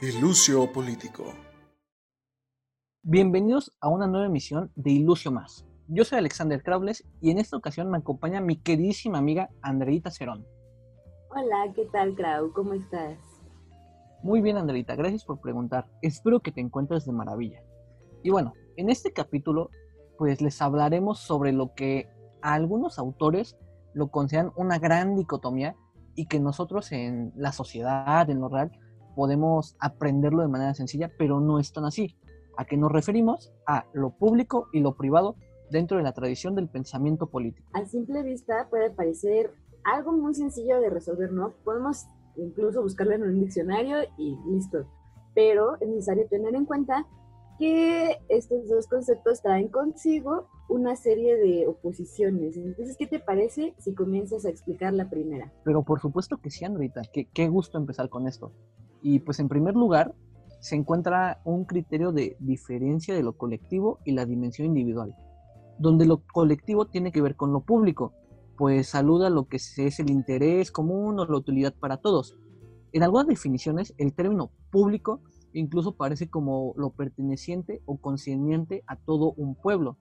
Ilucio Político. Bienvenidos a una nueva emisión de Ilucio Más. Yo soy Alexander Craules y en esta ocasión me acompaña mi queridísima amiga Andreita Cerón. Hola, ¿qué tal, Crau? ¿Cómo estás? Muy bien, Andreita, gracias por preguntar. Espero que te encuentres de maravilla. Y bueno, en este capítulo, pues les hablaremos sobre lo que a algunos autores lo consideran una gran dicotomía y que nosotros en la sociedad, en lo real, podemos aprenderlo de manera sencilla, pero no es tan así. ¿A qué nos referimos? A lo público y lo privado dentro de la tradición del pensamiento político. A simple vista puede parecer algo muy sencillo de resolver, ¿no? Podemos incluso buscarlo en un diccionario y listo. Pero es necesario tener en cuenta que estos dos conceptos traen consigo una serie de oposiciones. Entonces, ¿qué te parece si comienzas a explicar la primera? Pero por supuesto que sí, Andrita. Qué, qué gusto empezar con esto. Y pues en primer lugar, se encuentra un criterio de diferencia de lo colectivo y la dimensión individual, donde lo colectivo tiene que ver con lo público, pues saluda lo que es el interés común o la utilidad para todos. En algunas definiciones, el término público incluso parece como lo perteneciente o concerniente a todo un pueblo.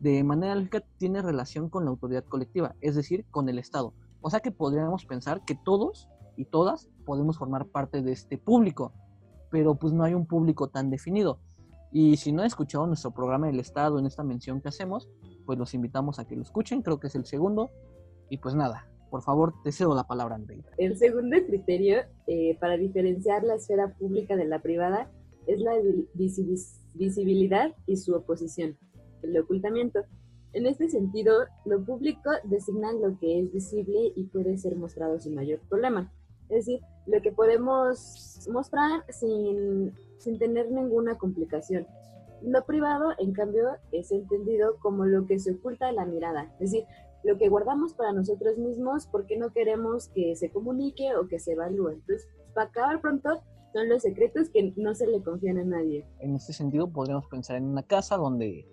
De manera lógica tiene relación con la autoridad colectiva, es decir, con el Estado. O sea que podríamos pensar que todos y todas podemos formar parte de este público, pero pues no hay un público tan definido. Y si no han escuchado nuestro programa del Estado en esta mención que hacemos, pues los invitamos a que lo escuchen, creo que es el segundo. Y pues nada, por favor, te cedo la palabra, Andreita. El segundo criterio eh, para diferenciar la esfera pública de la privada es la visibilidad y su oposición, el ocultamiento. En este sentido, lo público designa lo que es visible y puede ser mostrado sin mayor problema. Es decir, lo que podemos mostrar sin, sin tener ninguna complicación. Lo privado, en cambio, es entendido como lo que se oculta a la mirada, es decir, lo que guardamos para nosotros mismos porque no queremos que se comunique o que se evalúe. Entonces, para acabar pronto, son los secretos que no se le confían a nadie. En este sentido, podríamos pensar en una casa donde,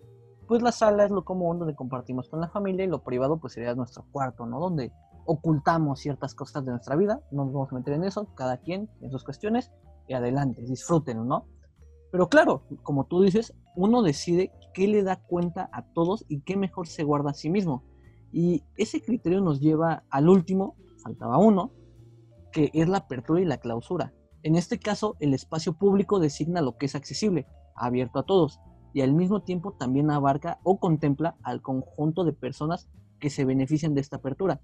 pues la sala es lo común, donde compartimos con la familia y lo privado, pues sería nuestro cuarto, ¿no? Donde ocultamos ciertas cosas de nuestra vida, no nos vamos a meter en eso, cada quien en sus cuestiones y adelante, disfrútenlo, ¿no? Pero claro, como tú dices, uno decide qué le da cuenta a todos y qué mejor se guarda a sí mismo. Y ese criterio nos lleva al último, faltaba uno, que es la apertura y la clausura. En este caso, el espacio público designa lo que es accesible, abierto a todos, y al mismo tiempo también abarca o contempla al conjunto de personas que se benefician de esta apertura.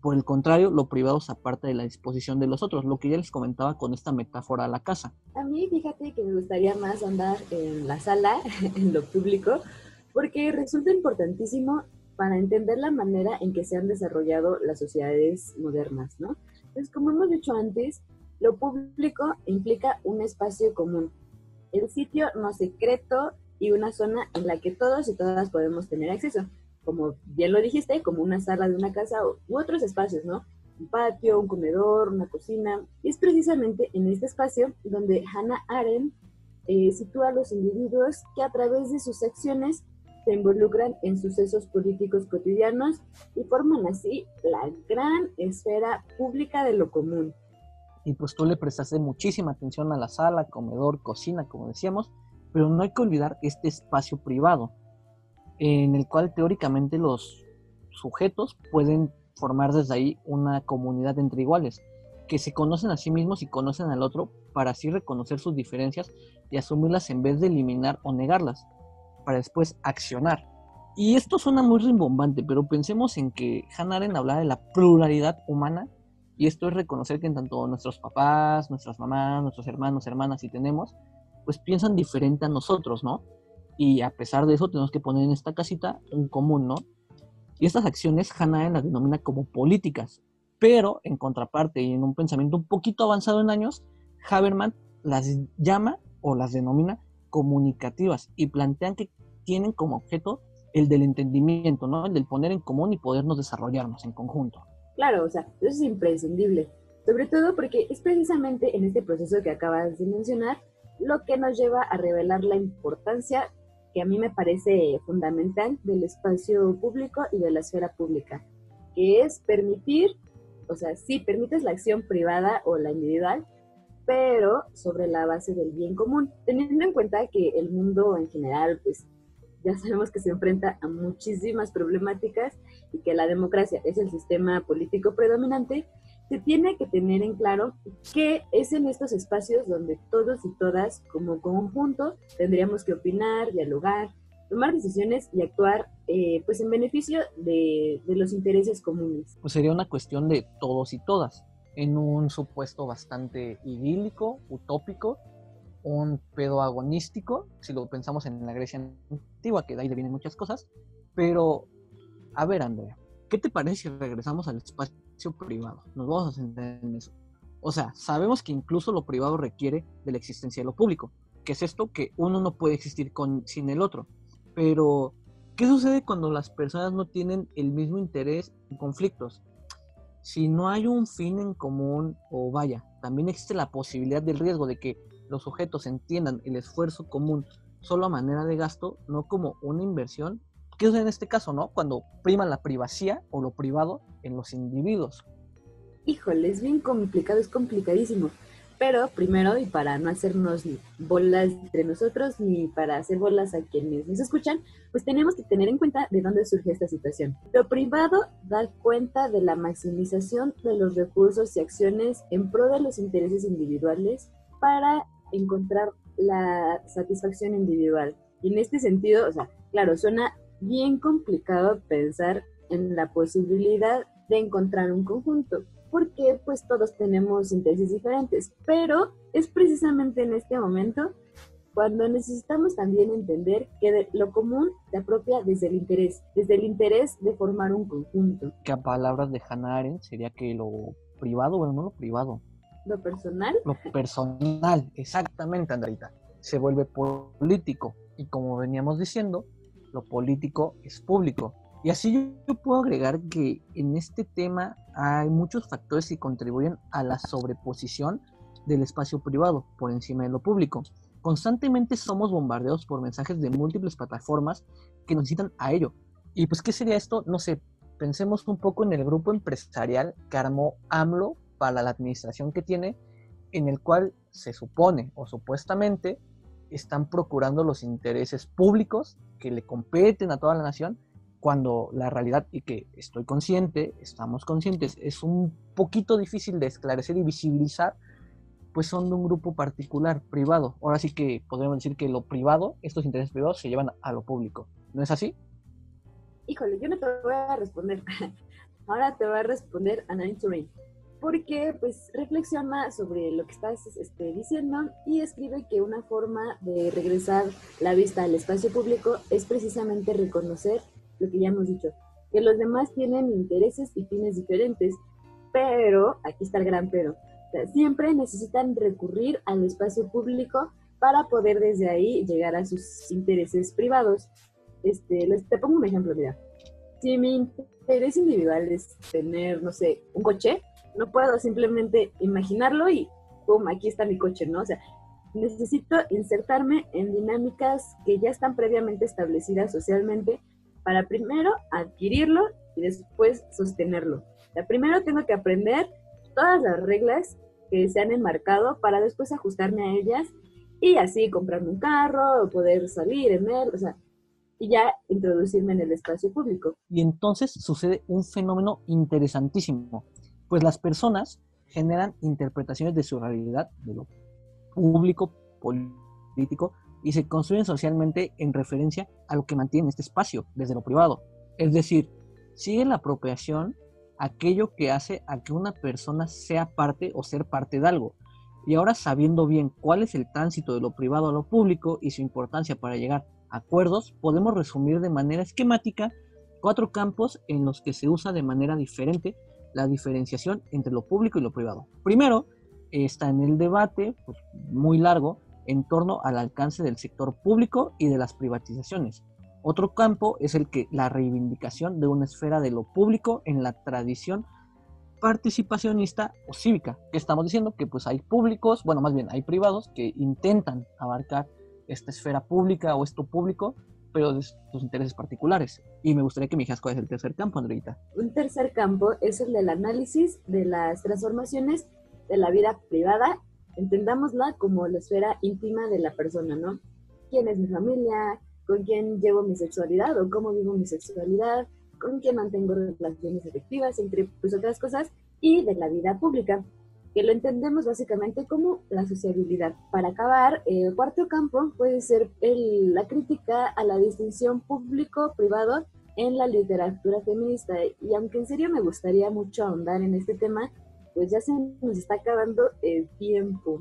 Por el contrario, lo privado se aparta de la disposición de los otros, lo que ya les comentaba con esta metáfora a la casa. A mí, fíjate que me gustaría más andar en la sala, en lo público, porque resulta importantísimo para entender la manera en que se han desarrollado las sociedades modernas, ¿no? Entonces, como hemos dicho antes, lo público implica un espacio común, el sitio no secreto y una zona en la que todos y todas podemos tener acceso como bien lo dijiste, como una sala de una casa u otros espacios, ¿no? Un patio, un comedor, una cocina. Y es precisamente en este espacio donde Hannah Arendt eh, sitúa a los individuos que a través de sus acciones se involucran en sucesos políticos cotidianos y forman así la gran esfera pública de lo común. Y pues tú le prestaste muchísima atención a la sala, comedor, cocina, como decíamos, pero no hay que olvidar este espacio privado, en el cual teóricamente los sujetos pueden formar desde ahí una comunidad entre iguales, que se conocen a sí mismos y conocen al otro para así reconocer sus diferencias y asumirlas en vez de eliminar o negarlas, para después accionar. Y esto suena muy rimbombante, pero pensemos en que Hannah Arendt hablaba de la pluralidad humana, y esto es reconocer que en tanto nuestros papás, nuestras mamás, nuestros hermanos, hermanas, y tenemos, pues piensan diferente a nosotros, ¿no? Y a pesar de eso, tenemos que poner en esta casita un común, ¿no? Y estas acciones Hannah las denomina como políticas, pero en contraparte y en un pensamiento un poquito avanzado en años, Haberman las llama o las denomina comunicativas y plantean que tienen como objeto el del entendimiento, ¿no? El del poner en común y podernos desarrollarnos en conjunto. Claro, o sea, eso es imprescindible, sobre todo porque es precisamente en este proceso que acabas de mencionar lo que nos lleva a revelar la importancia que a mí me parece fundamental del espacio público y de la esfera pública, que es permitir, o sea, sí, permites la acción privada o la individual, pero sobre la base del bien común, teniendo en cuenta que el mundo en general, pues ya sabemos que se enfrenta a muchísimas problemáticas y que la democracia es el sistema político predominante, se tiene que tener en claro que es en estos espacios donde todos y todas como conjunto tendríamos que opinar, dialogar, tomar decisiones y actuar eh, pues en beneficio de, los intereses comunes. Pues sería una cuestión de todos y todas, en un supuesto bastante idílico, utópico, un pedo agonístico, si lo pensamos en la Grecia antigua, que de ahí vienen muchas cosas, pero a ver Andrea, ¿qué te parece si regresamos al espacio privado? Nos vamos a centrar en eso. O sea, sabemos que incluso lo privado requiere de la existencia de lo público, que es esto que uno no puede existir con, sin el otro. Pero, ¿qué sucede cuando las personas no tienen el mismo interés en conflictos? Si no hay un fin en común, o vaya, también existe la posibilidad del riesgo de que los sujetos entiendan el esfuerzo común solo a manera de gasto, no como una inversión, ¿Qué sucede en este caso, no? Cuando prima la privacidad o lo privado en los individuos. Híjole, es bien complicado, es complicadísimo. Pero primero, y para no hacernos bolas entre nosotros, ni para hacer bolas a quienes nos escuchan, pues tenemos que tener en cuenta de dónde surge esta situación. Lo privado da cuenta de la maximización de los recursos y acciones en pro de los intereses individuales para encontrar la satisfacción individual. Y en este sentido, o sea, claro, suena bien complicado pensar en la posibilidad de encontrar un conjunto, porque pues todos tenemos intereses diferentes, pero es precisamente en este momento cuando necesitamos también entender que lo común se apropia desde el interés, desde el interés de formar un conjunto. Que a palabras de Hannah Arendt sería que lo privado, bueno, no lo privado. Lo personal. Lo personal, exactamente, Andreita. Se vuelve político. Y como veníamos diciendo, lo político es público. Y así yo, puedo agregar que en este tema hay muchos factores que contribuyen a la sobreposición del espacio privado por encima de lo público. Constantemente somos bombardeados por mensajes de múltiples plataformas que nos citan a ello. Y pues, ¿qué sería esto? No sé, pensemos un poco en el grupo empresarial que armó AMLO para la administración que tiene, en el cual se supone o supuestamente están procurando los intereses públicos que le competen a toda la nación, cuando la realidad, y que estoy consciente, estamos conscientes, es un poquito difícil de esclarecer y visibilizar, pues son de un grupo particular, privado. Ahora sí que podríamos decir que lo privado, estos intereses privados se llevan a lo público. ¿No es así? Híjole, yo no te voy a responder. Ahora te voy a responder a Nine Turing porque pues reflexiona sobre lo que estás este, diciendo y escribe que una forma de regresar la vista al espacio público es precisamente reconocer lo que ya hemos dicho, que los demás tienen intereses y fines diferentes, pero, aquí está el gran pero, siempre necesitan recurrir al espacio público para poder desde ahí llegar a sus intereses privados. Este, les, te pongo un ejemplo, mira. Si mi interés individual es tener, no sé, un coche, no puedo simplemente imaginarlo y pum, aquí está mi coche, ¿no? O sea, necesito insertarme en dinámicas que ya están previamente establecidas socialmente para primero adquirirlo y después sostenerlo. O sea, primero tengo que aprender todas las reglas que se han enmarcado para después ajustarme a ellas y así comprarme un carro, o poder salir en él, o sea, y ya introducirme en el espacio público. Y entonces sucede un fenómeno interesantísimo pues las personas generan interpretaciones de su realidad, de lo público, político, y se construyen socialmente en referencia a lo que mantiene este espacio, desde lo privado. Es decir, sigue la apropiación aquello que hace a que una persona sea parte o ser parte de algo. Y ahora sabiendo bien cuál es el tránsito de lo privado a lo público y su importancia para llegar a acuerdos, podemos resumir de manera esquemática cuatro campos en los que se usa de manera diferente la diferenciación entre lo público y lo privado. Primero, está en el debate pues, muy largo en torno al alcance del sector público y de las privatizaciones. Otro campo es el que la reivindicación de una esfera de lo público en la tradición participacionista o cívica, que estamos diciendo que pues hay públicos, bueno, más bien hay privados que intentan abarcar esta esfera pública o esto público pero de sus intereses particulares. Y me gustaría que me dijeras cuál es el tercer campo, Andreita. Un tercer campo es el del análisis de las transformaciones de la vida privada entendámosla como la esfera íntima de la persona, ¿no? ¿Quién es mi familia? ¿Con quién llevo mi sexualidad o cómo vivo mi sexualidad? ¿Con quién mantengo relaciones afectivas? Entre pues, otras cosas, y de la vida pública que lo entendemos básicamente como la sociabilidad. Para acabar, el cuarto campo puede ser la crítica a la distinción público-privado en la literatura feminista. Y aunque en serio me gustaría mucho ahondar en este tema, pues ya se nos está acabando el tiempo.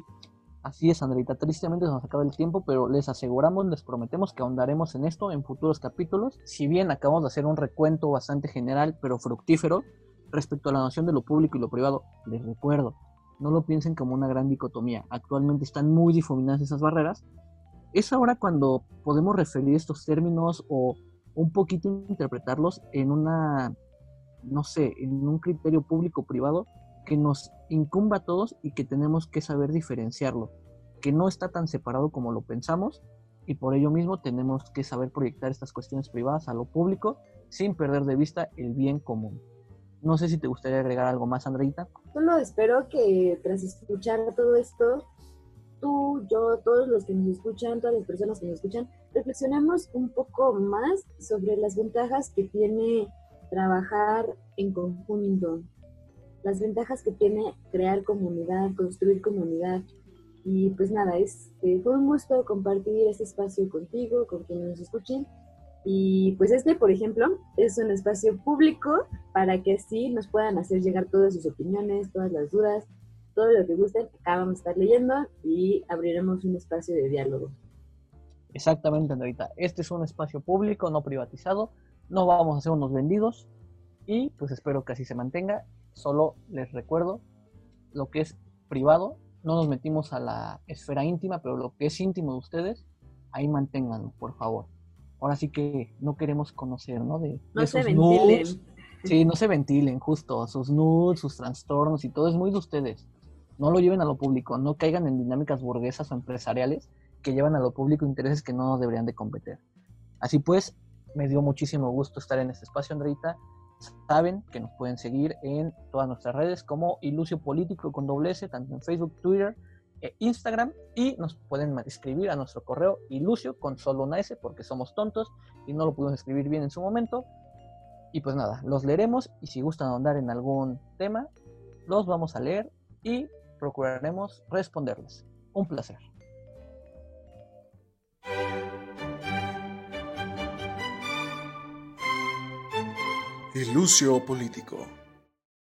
Así es, Andreita. Tristemente se nos acaba el tiempo, pero les aseguramos, les prometemos que ahondaremos en esto en futuros capítulos. Si bien acabamos de hacer un recuento bastante general, pero fructífero, respecto a la noción de lo público y lo privado, les recuerdo, no lo piensen como una gran dicotomía. Actualmente están muy difuminadas esas barreras. Es ahora cuando podemos referir estos términos o un poquito interpretarlos en una, no sé, en un criterio público-privado que nos incumba a todos y que tenemos que saber diferenciarlo, que no está tan separado como lo pensamos y por ello mismo tenemos que saber proyectar estas cuestiones privadas a lo público sin perder de vista el bien común. No sé si te gustaría agregar algo más, Andreita. Solo espero que tras escuchar todo esto, tú, yo, todos los que nos escuchan, todas las personas que nos escuchan, reflexionemos un poco más sobre las ventajas que tiene trabajar en conjunto, las ventajas que tiene crear comunidad, construir comunidad. Y pues nada, es, eh, fue un gusto compartir este espacio contigo, con quienes nos escuchen. Y pues este, por ejemplo, es un espacio público para que así nos puedan hacer llegar todas sus opiniones, todas las dudas, todo lo que gusten. Acá vamos a estar leyendo y abriremos un espacio de diálogo. Exactamente, Andrita. Este es un espacio público, no privatizado. No vamos a ser unos vendidos. Y pues espero que así se mantenga. Solo les recuerdo lo que es privado. No nos metimos a la esfera íntima, pero lo que es íntimo de ustedes, ahí manténganlo, por favor ahora sí que no queremos conocer, ¿no? De, no se ventilen. Sí, no se ventilen, justo, sus nudes, sus trastornos y todo es muy de ustedes. No lo lleven a lo público, no caigan en dinámicas burguesas o empresariales que llevan a lo público intereses que no deberían de competir. Así pues, me dio muchísimo gusto estar en este espacio, Andreita. Saben que nos pueden seguir en todas nuestras redes como Ilucio Político con doble S, tanto en Facebook, Twitter, e Instagram y nos pueden escribir a nuestro correo ilucio con solo una S porque somos tontos y no lo pudimos escribir bien en su momento. Y pues nada, los leeremos y si gustan ahondar en algún tema, los vamos a leer y procuraremos responderles. Un placer. Ilucio Político.